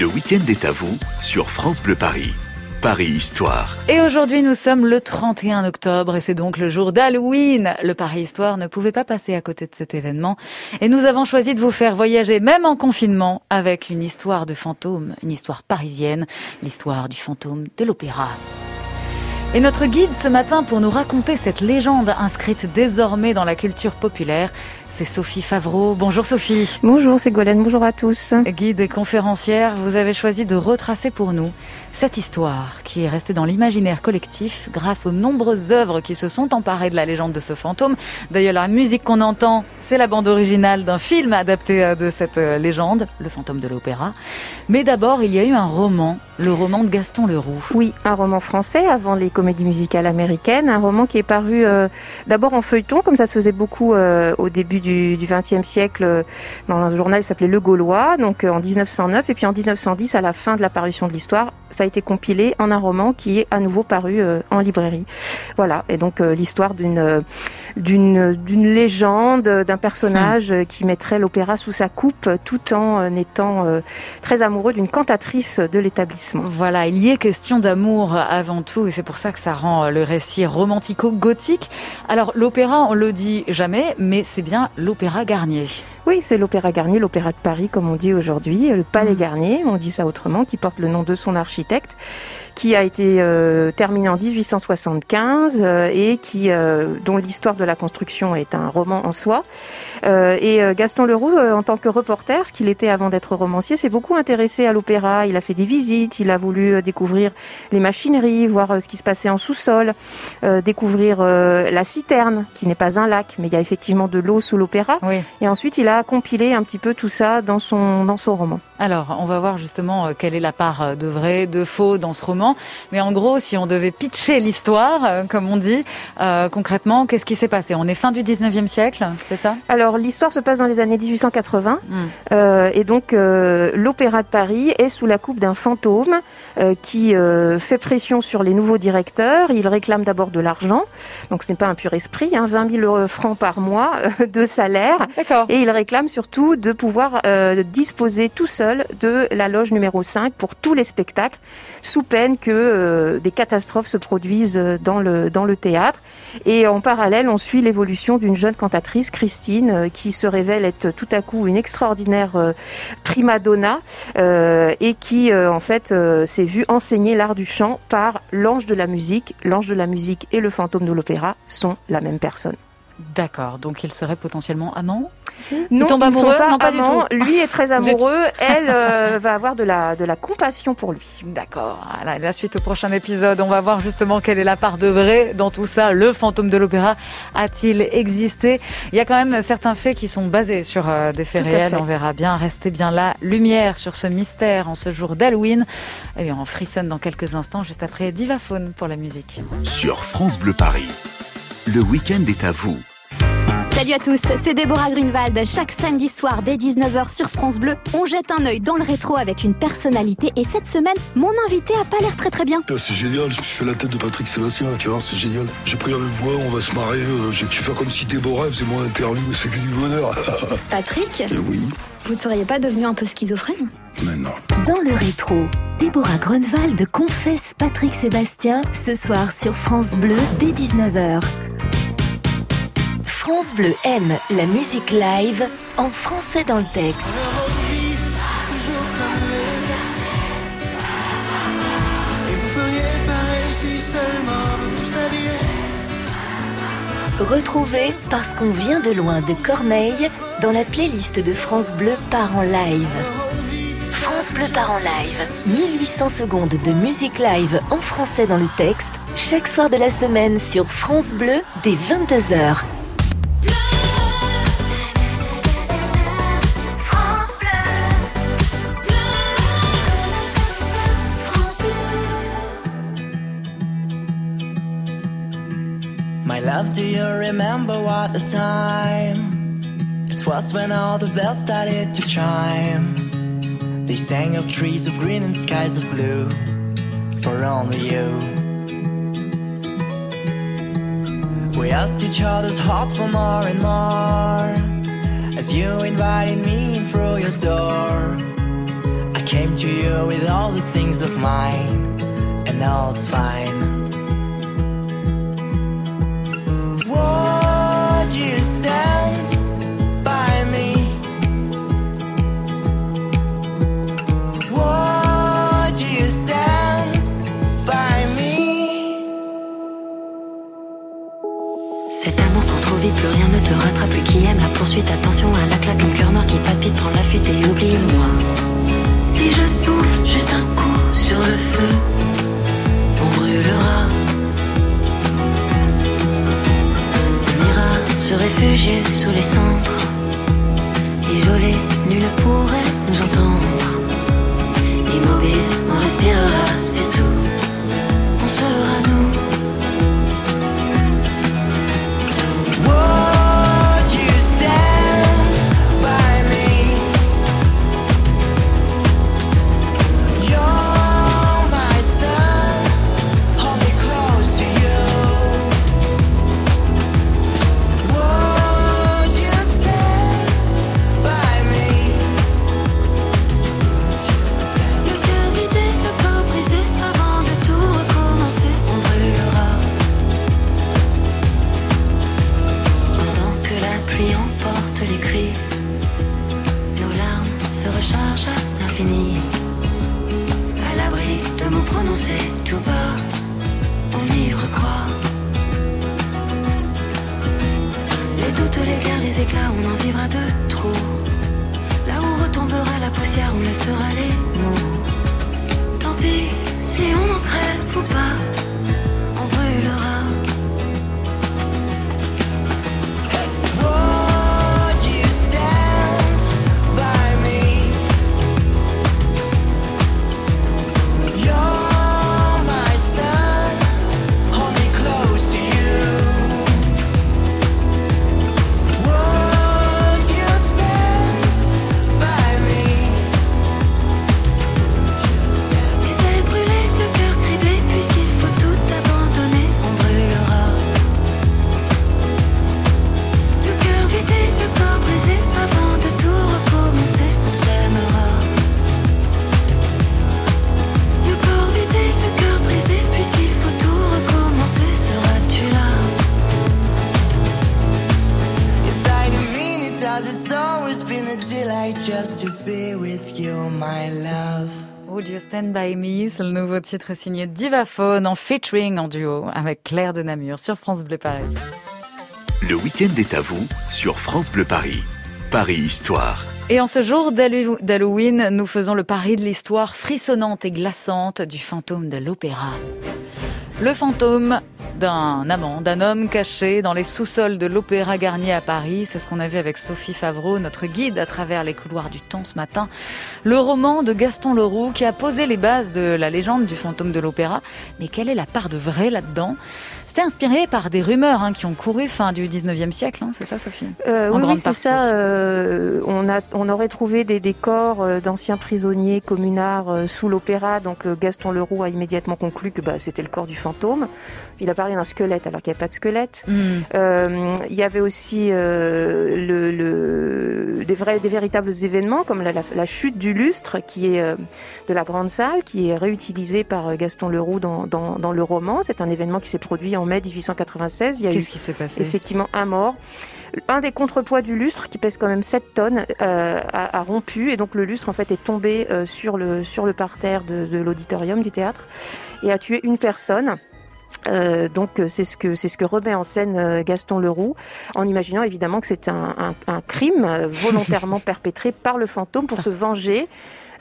Le week-end est à vous sur France Bleu Paris. Paris Histoire. Et aujourd'hui, nous sommes le 31 octobre et c'est donc le jour d'Halloween. Le Paris Histoire ne pouvait pas passer à côté de cet événement et nous avons choisi de vous faire voyager même en confinement avec une histoire de fantôme, une histoire parisienne, l'histoire du fantôme de l'opéra. Et notre guide ce matin pour nous raconter cette légende inscrite désormais dans la culture populaire, c'est Sophie Favreau. Bonjour Sophie. Bonjour Ségolène, bonjour à tous. Guide et conférencière, vous avez choisi de retracer pour nous cette histoire qui est restée dans l'imaginaire collectif grâce aux nombreuses œuvres qui se sont emparées de la légende de ce fantôme. D'ailleurs, la musique qu'on entend, c'est la bande originale d'un film adapté euh, de cette euh, légende, Le fantôme de l'opéra. Mais d'abord, il y a eu un roman, le roman de Gaston Leroux. Oui, un roman français avant les comédies musicales américaines, un roman qui est paru euh, d'abord en feuilleton, comme ça se faisait beaucoup au début du XXe siècle dans un journal qui s'appelait Le Gaulois, donc en 1909, et puis en 1910, à la fin de l'apparition de l'histoire, ça a été compilé en un roman qui est à nouveau paru euh, en librairie. Voilà, et donc euh, l'histoire d'une euh, d'une d'une légende, d'un personnage hmm. qui mettrait l'opéra sous sa coupe tout en étant très amoureux d'une cantatrice de l'établissement. Voilà, il y est question d'amour avant tout et c'est pour ça que ça rend le récit romantico-gothique. Alors l'opéra, on le dit jamais, mais c'est bien l'opéra Garnier. Oui, c'est l'Opéra Garnier, l'Opéra de Paris, comme on dit aujourd'hui, le Palais mm. Garnier, on dit ça autrement, qui porte le nom de son architecte qui a été euh, terminé en 1875 euh, et qui euh, dont l'histoire de la construction est un roman en soi. et Gaston Leroux, en tant que reporter, ce qu'il était avant d'être romancier, s'est beaucoup intéressé à l'opéra. Il a fait des visites, il a voulu découvrir les machineries, voir ce qui se passait en sous-sol, découvrir la citerne, qui n'est pas un lac, mais il y a effectivement de l'eau sous l'opéra. Et ensuite, il a compilé un petit peu tout ça dans son dans son roman. Alors, on va voir justement quelle est la part de vrai, de faux dans ce roman. Mais en gros, si on devait pitcher l'histoire, euh, comme on dit, euh, concrètement, qu'est-ce qui s'est passé? On est fin du 19e siècle, c'est ça? Alors, l'histoire se passe dans les années 1880. Hmm. Euh, et donc, l'Opéra de Paris est sous la coupe d'un fantôme qui fait pression sur les nouveaux directeurs. Il réclame d'abord de l'argent. Donc, ce n'est pas un pur esprit, hein, 20 000 francs par mois de salaire. Et il réclame surtout de pouvoir disposer tout seul de la loge numéro 5 pour tous les spectacles, sous peine que euh, des catastrophes se produisent dans le, dans le théâtre. Et en parallèle, on suit l'évolution d'une jeune cantatrice, Christine, euh, qui se révèle être tout à coup une extraordinaire euh, prima donna et qui, en fait, s'est vue enseigner l'art du chant par l'ange de la musique. L'ange de la musique et le fantôme de l'opéra sont la même personne. D'accord, donc ils seraient potentiellement amants? Non, tombe amoureux non, pas du tout. Lui est très amoureux. Elle euh, va avoir de la, de la compassion pour lui. D'accord. La suite au prochain épisode, on va voir justement quelle est la part de vrai dans tout ça. Le fantôme de l'opéra a-t-il existé? Il y a quand même certains faits qui sont basés sur euh, des faits réels. On verra bien. Restez bien là. Lumière sur ce mystère en ce jour d'Halloween. Et on frissonne dans quelques instants, juste après Divaphone pour la musique. Sur France Bleu Paris, le week-end est à vous. Salut à tous, c'est Déborah Grunwald. Chaque samedi soir dès 19h sur France Bleu, on jette un œil dans le rétro avec une personnalité. Et cette semaine, mon invité a pas l'air très très bien. C'est génial, je me suis fait la tête de Patrick Sébastien, tu vois, c'est génial. J'ai pris la même voix, on va se marrer. Euh, j'ai dû faire comme si Déborah faisait mon interview, c'est que du bonheur. Patrick Et oui. Vous ne seriez pas devenu un peu schizophrène Mais non. Dans le rétro, Déborah Grunwald confesse Patrick Sébastien ce soir sur France Bleu dès 19h. France Bleu aime la musique live en français dans le texte. Retrouvez Parce qu'on vient de loin de Corneille dans la playlist de France Bleu par en live. France Bleu par en live. 1800 secondes de musique live en français dans le texte, chaque soir de la semaine sur France Bleu dès 22h. Remember what the time? It was when all the bells started to chime. They sang of trees of green and skies of blue for only you. We asked each other's heart for more and more as you invited me in through your door. I came to you with all the things of mine, and all's fine. Cet amour court trop vite, plus rien ne te rattrape, plus qui aime la poursuite. Attention à la claque, cœur noir qui palpite, prends la fuite et oublie-moi. Si je souffle juste un coup sur le feu, on brûlera. On ira se réfugier sous les cendres. Isolé, nul ne pourrait nous entendre. Immobile, on respirera, c'est tout. Mots prononcés tout bas, on y recroit. Les doutes, les guerres, les éclats, on en vivra de trop. Là où retombera la poussière, on laissera les mots. Tant pis si on en crève ou pas, be with you, my love. Would You Stand By Me, c'est le nouveau titre signé Divaphone en featuring en duo avec Claire de Namur sur France Bleu Paris. Le week-end est à vous sur France Bleu Paris. Paris Histoire. Et en ce jour d'Hallo- d'Halloween, nous faisons le pari de l'histoire frissonnante et glaçante du fantôme de l'opéra. Le fantôme d'un amant, d'un homme caché dans les sous-sols de l'Opéra Garnier à Paris. C'est ce qu'on a vu avec Sophie Favreau, notre guide à travers les couloirs du temps ce matin. Le roman de Gaston Leroux qui a posé les bases de la légende du fantôme de l'opéra. Mais quelle est la part de vrai là-dedans? C'était inspiré par des rumeurs hein, qui ont couru fin du 19e siècle, hein, c'est ça Sophie? Euh, En oui, c'est ça. euh, on, a, on aurait trouvé des, des corps euh, d'anciens prisonniers communards euh, sous l'opéra. Donc Gaston Leroux a immédiatement conclu que bah, c'était le corps du fantôme. Il a parlé d'un squelette alors qu'il n'y a pas de squelette. Hmm. Euh, il y avait aussi euh, le, le- des, vrais, des véritables événements comme la, la- la chute du lustre qui est euh, de la grande salle, qui est réutilisé par Gaston Leroux dans, dans, dans le roman. C'est un événement qui s'est produit en mai 1896. Il y a eu Qu'est-ce qui s'est passé? effectivement un mort. Un des contrepoids du lustre, qui pèse quand même 7 tonnes, euh, a, a rompu et donc le lustre en fait est tombé euh, sur le sur le parterre de, de l'auditorium du théâtre et a tué une personne. Euh, donc euh, c'est ce que c'est ce que remet en scène euh, Gaston Leroux en imaginant évidemment que c'est un, crime volontairement perpétré par le fantôme pour se venger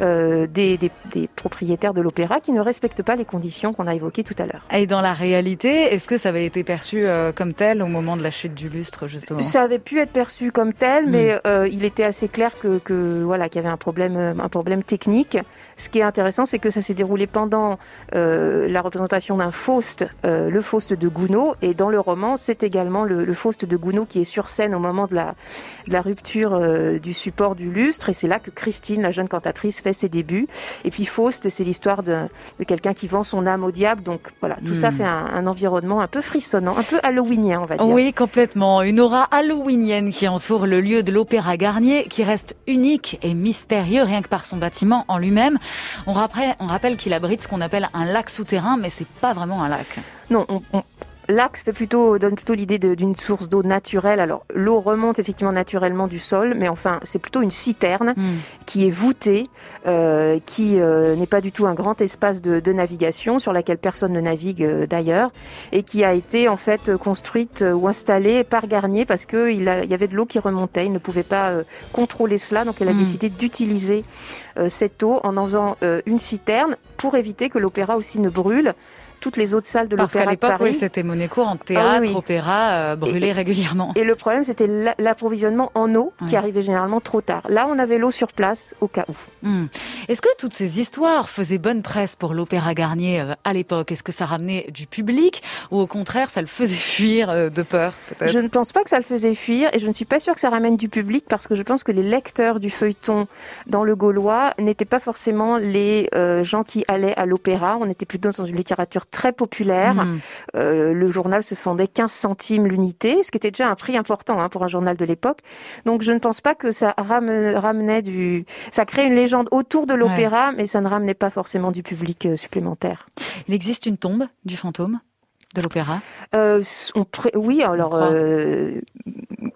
euh, des, des, des propriétaires de l'opéra qui ne respectent pas les conditions qu'on a évoquées tout à l'heure. Et dans la réalité, est-ce que ça avait été perçu euh, comme tel au moment de la chute du lustre, justement? Ça avait pu être perçu comme tel, mais euh, il était assez clair que, que voilà qu'il y avait un problème, euh, un problème technique. Ce qui est intéressant, c'est que ça s'est déroulé pendant euh, la représentation d'un Faust, euh, le Faust de Gounod, et dans le roman, c'est également le, le Faust de Gounod qui est sur scène au moment de la, de la rupture euh, du support du lustre, et c'est là que Christine, la jeune cantatrice, fait fait ses débuts. Et puis Faust, c'est l'histoire de, de quelqu'un qui vend son âme au diable. Donc voilà, tout ça Hmm. fait un, un environnement un peu frissonnant, un peu halloweenien, on va dire. Oui, complètement. Une aura halloweenienne qui entoure le lieu de l'Opéra Garnier, qui reste unique et mystérieux rien que par son bâtiment en lui-même. On rappelle, on rappelle qu'il abrite ce qu'on appelle un lac souterrain, mais c'est pas vraiment un lac. Non, on, on- L'axe fait plutôt, donne plutôt l'idée d'une source d'eau naturelle. Alors, l'eau remonte effectivement naturellement du sol, mais enfin, c'est plutôt une citerne Hmm. qui est voûtée, euh, qui euh, n'est pas du tout un grand espace de, de navigation sur laquelle personne ne navigue euh, d'ailleurs, et qui a été en fait construite ou installée par Garnier parce que il, a- il y avait de l'eau qui remontait. Il ne pouvait pas contrôler cela, donc elle a Hmm. décidé d'utiliser euh, cette eau en en faisant une citerne pour éviter que l'opéra aussi ne brûle. Toutes les autres salles de Parce qu'à l'opéra de l'époque, Paris. oui, c'était monnaie courante. Théâtre, Ah oui, oui. opéra, euh, brûlé régulièrement. Et le problème, c'était la- l'approvisionnement en eau qui arrivait généralement trop tard. Là, on avait l'eau sur place au cas où. Hmm. Est-ce que toutes ces histoires faisaient bonne presse pour l'Opéra Garnier euh, à l'époque? Est-ce que ça ramenait du public ou au contraire, ça le faisait fuir euh, de peur Je ne pense pas que ça le faisait fuir et je ne suis pas sûre que ça ramène du public parce que je pense que les lecteurs du feuilleton dans le Gaulois n'étaient pas forcément les euh, gens qui allaient à l'opéra. On était plutôt dans une littérature très populaire. Hmm. Euh, le journal se fondait 15 centimes l'unité, ce qui était déjà un prix important hein, pour un journal de l'époque. Donc je ne pense pas que ça ram- ramenait du... Ça créait une légende autour de l'opéra, mais ça ne ramenait pas forcément du public euh, supplémentaire. Il existe une tombe du fantôme? De l'opéra Euh, oui, alors euh,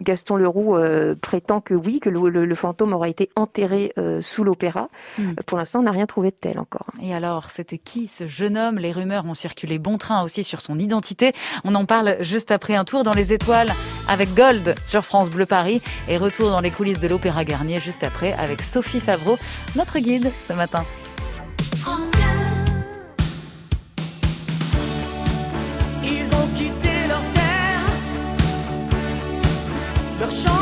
Gaston Leroux euh, prétend que oui, que le, le- le fantôme aura été enterré euh, sous l'opéra. Hmm. Euh, Pour l'instant, on n'a rien trouvé de tel encore. Et alors, c'était qui ce jeune homme? Les rumeurs ont circulé bon train aussi sur son identité. On en parle juste après un tour dans les étoiles avec Gold sur France Bleu Paris et retour dans les coulisses de l'Opéra Garnier juste après avec Sophie Favreau, notre guide ce matin. leur chant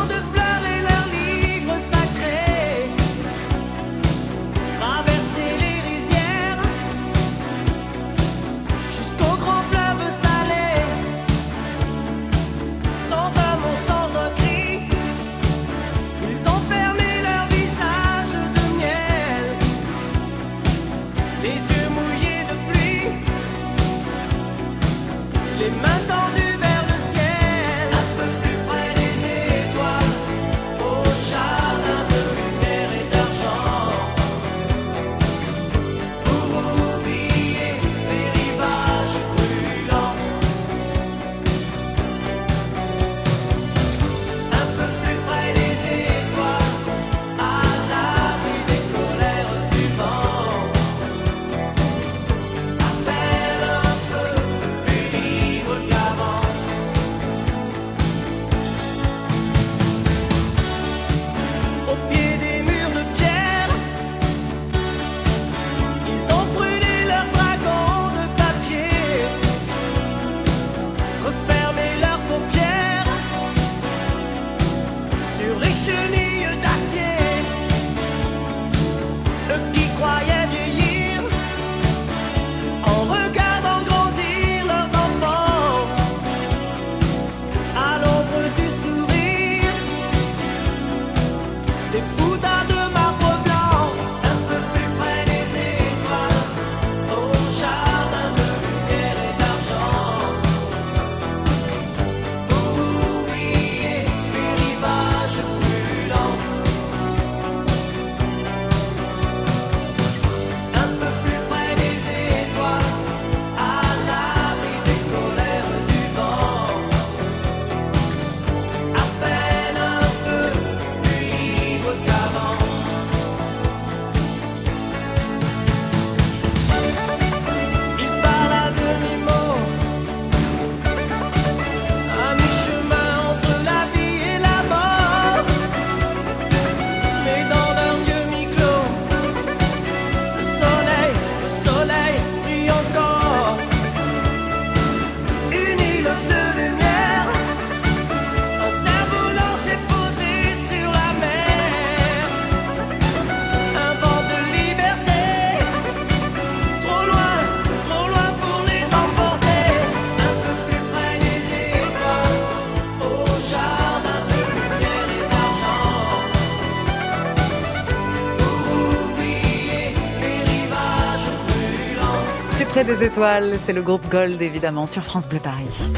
étoiles. C'est le groupe Gold, évidemment, sur France Bleu Paris.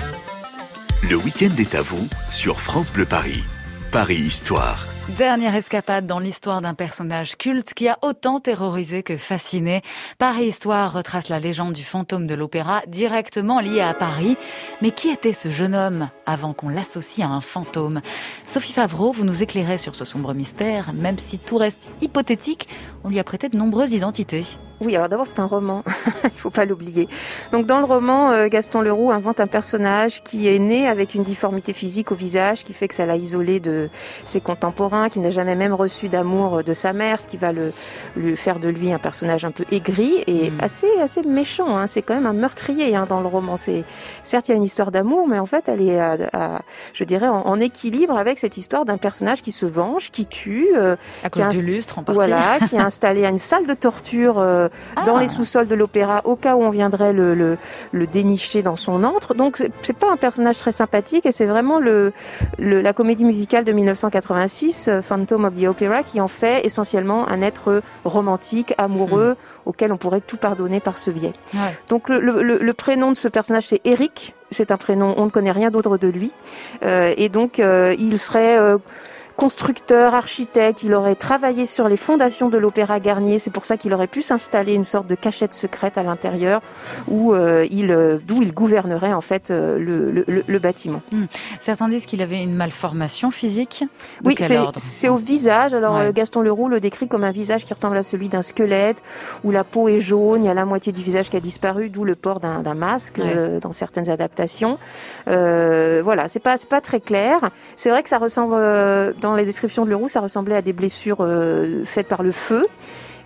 Le week-end est à vous sur France Bleu Paris. Paris Histoire. Dernière escapade dans l'histoire d'un personnage culte qui a autant terrorisé que fasciné. Paris Histoire retrace la légende du fantôme de l'opéra directement lié à Paris. Mais qui était ce jeune homme avant qu'on l'associe à un fantôme? Sophie Favreau, vous nous éclairez sur ce sombre mystère, même si tout reste hypothétique, on lui a prêté de nombreuses identités. Oui, alors d'abord c'est un roman, il faut pas l'oublier. Donc dans le roman, euh, Gaston Leroux invente un personnage qui est né avec une difformité physique au visage, qui fait que ça l'a isolé de ses contemporains, qui n'a jamais même reçu d'amour de sa mère, ce qui va le, lui faire de lui un personnage un peu aigri et Mm. assez assez méchant. Hein. C'est quand même un meurtrier hein, dans le roman. C'est certes il y a une histoire d'amour, mais en fait elle est, à, à- je dirais, en, en équilibre avec cette histoire d'un personnage qui se venge, qui tue. euh, À Qui a cause un- du lustre, en partie. voilà, qui a installé une salle de torture euh, Ah. dans les sous-sols de l'opéra au cas où on viendrait le, le, le dénicher dans son antre. Donc c'est- pas un personnage très sympathique et c'est vraiment le, le- la comédie musicale de 1986, euh, Phantom of the Opera, qui en fait essentiellement un être romantique, amoureux, auquel on pourrait tout pardonner par ce biais. Ouais. Donc le, le- le- le prénom de ce personnage c'est Eric. C'est un prénom, on ne connaît rien d'autre de lui. Euh, et donc euh, il serait euh, constructeur, architecte, il aurait travaillé sur les fondations de l'Opéra Garnier, c'est pour ça qu'il aurait pu s'installer une sorte de cachette secrète à l'intérieur où euh, il euh, d'où il gouvernerait en fait euh, le, le- le- bâtiment. Certains disent qu'il avait une malformation physique. De oui, c'est au visage. Alors Ouais. euh, Gaston Leroux le décrit comme un visage qui ressemble à celui d'un squelette où la peau est jaune, il y a la moitié du visage qui a disparu, d'où le port d'un d'un masque Ouais. euh, dans certaines adaptations. Euh, voilà, c'est pas c'est pas très clair. C'est vrai que ça ressemble euh, dans les descriptions de Leroux, ça ressemblait à des blessures euh, faites par le feu.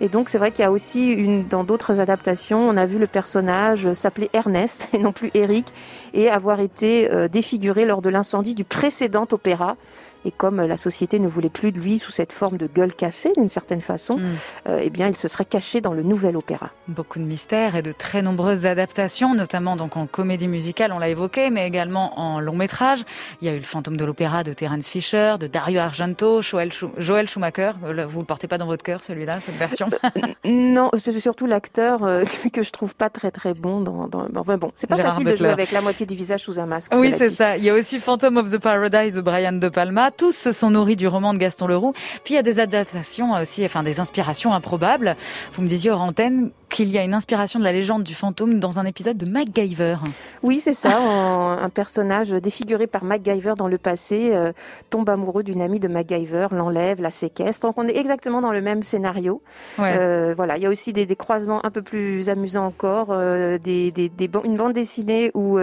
Et donc c'est vrai qu'il y a aussi une dans d'autres adaptations, on a vu le personnage s'appeler Ernest et non plus Eric et avoir été euh, défiguré lors de l'incendie du précédent opéra. Et comme euh, la société ne voulait plus de lui sous cette forme de gueule cassée d'une certaine façon, Mm. euh, eh bien il se serait caché dans le nouvel opéra. Beaucoup de mystères et de très nombreuses adaptations, notamment donc en comédie musicale, on l'a évoqué, mais également en long métrage. Il y a eu le fantôme de l'opéra de Terence Fisher, de Dario Argento, Joel, Schum- Joel Schumacher. Euh, Vous le portez pas dans votre cœur, celui-là, cette version Non, c'est surtout l'acteur euh, que je trouve pas très très bon dans. dans... Enfin bon, c'est pas Gérard facile de jouer avec la moitié du visage sous un masque. Oui, c'est ça. Il y a aussi Phantom of the Paradise de Brian De Palma. Tous se sont nourris du roman de Gaston Leroux. Puis il y a des adaptations aussi, enfin des inspirations improbables. Vous me disiez hors qu'il y a une inspiration de la légende du fantôme dans un épisode de MacGyver. Oui, c'est ça. un personnage défiguré par MacGyver dans le passé euh, tombe amoureux d'une amie de MacGyver, l'enlève, la séquestre. Donc on est exactement dans le même scénario. Ouais. Euh, voilà, il y a aussi des, des croisements un peu plus amusants encore, euh, des, des, une bande dessinée où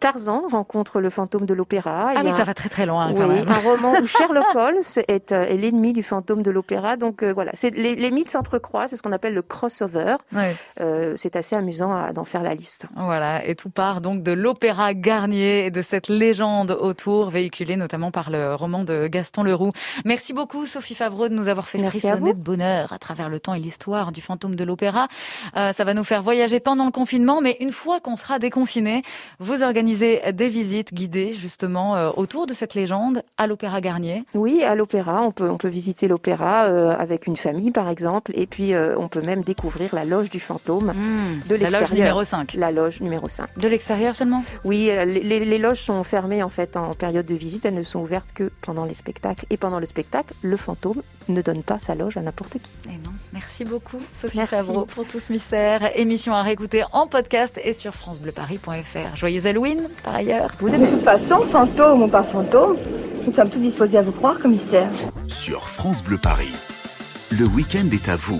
Tarzan rencontre le fantôme de l'opéra. ah oui, ça va très très loin quand oui, même. un roman où Sherlock Holmes est, est l'ennemi du fantôme de l'opéra. Donc voilà, les, les mythes s'entrecroisent, c'est ce qu'on appelle le crossover. Ouais. Euh, c'est assez amusant d'en faire la liste. Voilà, et tout part donc de l'opéra Garnier et de cette légende autour, véhiculée notamment par le roman de Gaston Leroux. Merci beaucoup Sophie Favreau de nous avoir fait Merci frissonner de bonheur à travers le temps et l'histoire du fantôme de l'opéra. Euh, ça va nous faire voyager pendant le confinement, mais une fois qu'on sera déconfiné, vous organisez des visites guidées justement euh, autour de cette légende à l'opéra Garnier. Oui, à l'opéra, on peut on peut visiter l'opéra euh, avec une famille par exemple, et puis on peut même découvrir la loge du fantôme de la loge l'extérieur. numéro 5. La loge numéro 5. De l'extérieur seulement? Oui, euh, les, loges sont fermées en fait en période de visite. Elles ne sont ouvertes que pendant les spectacles. Et pendant le spectacle, le fantôme ne donne pas sa loge à n'importe qui. Et non, merci beaucoup Sophie Merci. Favreau pour tout ce mystère. Émission à réécouter en podcast et sur francebleuparis.fr. Joyeux Halloween par ailleurs. Vous de toute façon, fantôme ou pas fantôme, nous sommes tous disposés à vous croire, commissaire. Sur France Bleu Paris. Le week-end est à vous